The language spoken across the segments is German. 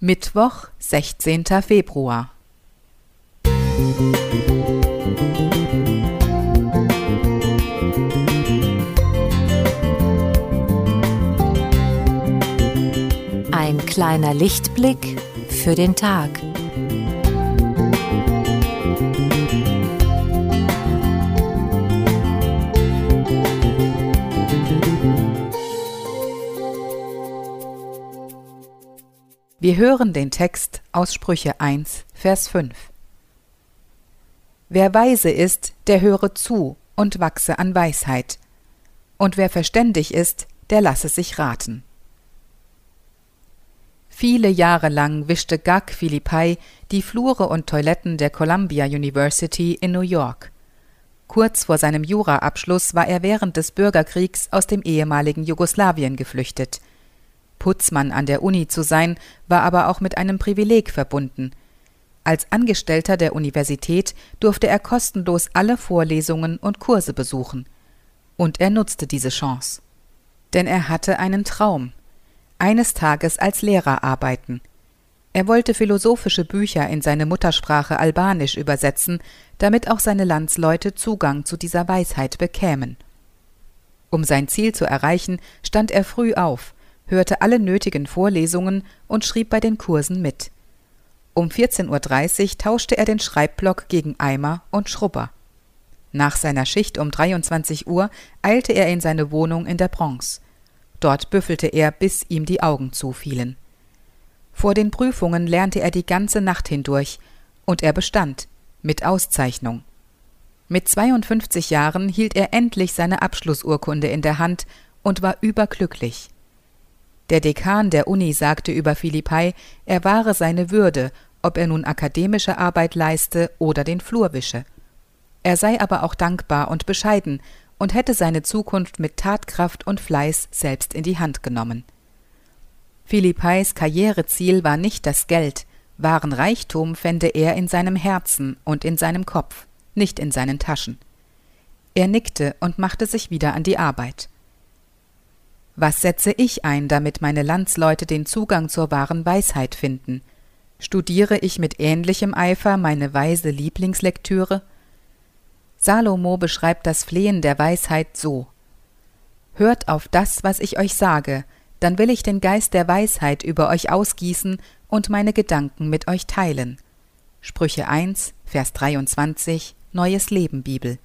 Mittwoch, 16. Februar. Ein kleiner Lichtblick für den Tag. Wir hören den Text aus Sprüche 1, Vers 5. Wer weise ist, der höre zu und wachse an Weisheit. Und wer verständig ist, der lasse sich raten. Viele Jahre lang wischte Gag Philippai die Flure und Toiletten der Columbia University in New York. Kurz vor seinem Juraabschluss war er während des Bürgerkriegs aus dem ehemaligen Jugoslawien geflüchtet. Putzmann an der Uni zu sein, war aber auch mit einem Privileg verbunden. Als Angestellter der Universität durfte er kostenlos alle Vorlesungen und Kurse besuchen. Und er nutzte diese Chance. Denn er hatte einen Traum. Eines Tages als Lehrer arbeiten. Er wollte philosophische Bücher in seine Muttersprache Albanisch übersetzen, damit auch seine Landsleute Zugang zu dieser Weisheit bekämen. Um sein Ziel zu erreichen, stand er früh auf, hörte alle nötigen Vorlesungen und schrieb bei den Kursen mit. Um 14.30 Uhr tauschte er den Schreibblock gegen Eimer und Schrubber. Nach seiner Schicht um 23 Uhr eilte er in seine Wohnung in der Bronx. Dort büffelte er, bis ihm die Augen zufielen. Vor den Prüfungen lernte er die ganze Nacht hindurch, und er bestand, mit Auszeichnung. Mit 52 Jahren hielt er endlich seine Abschlussurkunde in der Hand und war überglücklich. Der Dekan der Uni sagte über Philippai, er wahre seine Würde, ob er nun akademische Arbeit leiste oder den Flur wische. Er sei aber auch dankbar und bescheiden und hätte seine Zukunft mit Tatkraft und Fleiß selbst in die Hand genommen. Philippais Karriereziel war nicht das Geld, wahren Reichtum fände er in seinem Herzen und in seinem Kopf, nicht in seinen Taschen. Er nickte und machte sich wieder an die Arbeit. Was setze ich ein, damit meine Landsleute den Zugang zur wahren Weisheit finden? Studiere ich mit ähnlichem Eifer meine weise Lieblingslektüre? Salomo beschreibt das Flehen der Weisheit so Hört auf das, was ich euch sage, dann will ich den Geist der Weisheit über euch ausgießen und meine Gedanken mit euch teilen. Sprüche 1, Vers 23, Neues Leben Bibel.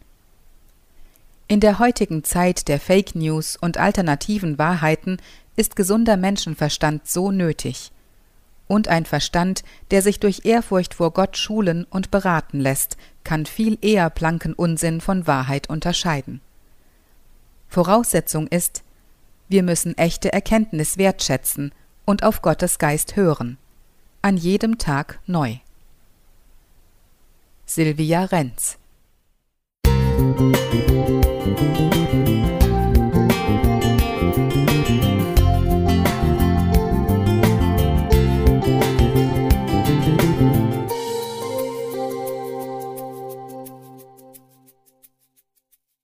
In der heutigen Zeit der Fake News und alternativen Wahrheiten ist gesunder Menschenverstand so nötig. Und ein Verstand, der sich durch Ehrfurcht vor Gott schulen und beraten lässt, kann viel eher blanken Unsinn von Wahrheit unterscheiden. Voraussetzung ist, wir müssen echte Erkenntnis wertschätzen und auf Gottes Geist hören. An jedem Tag neu. Silvia Renz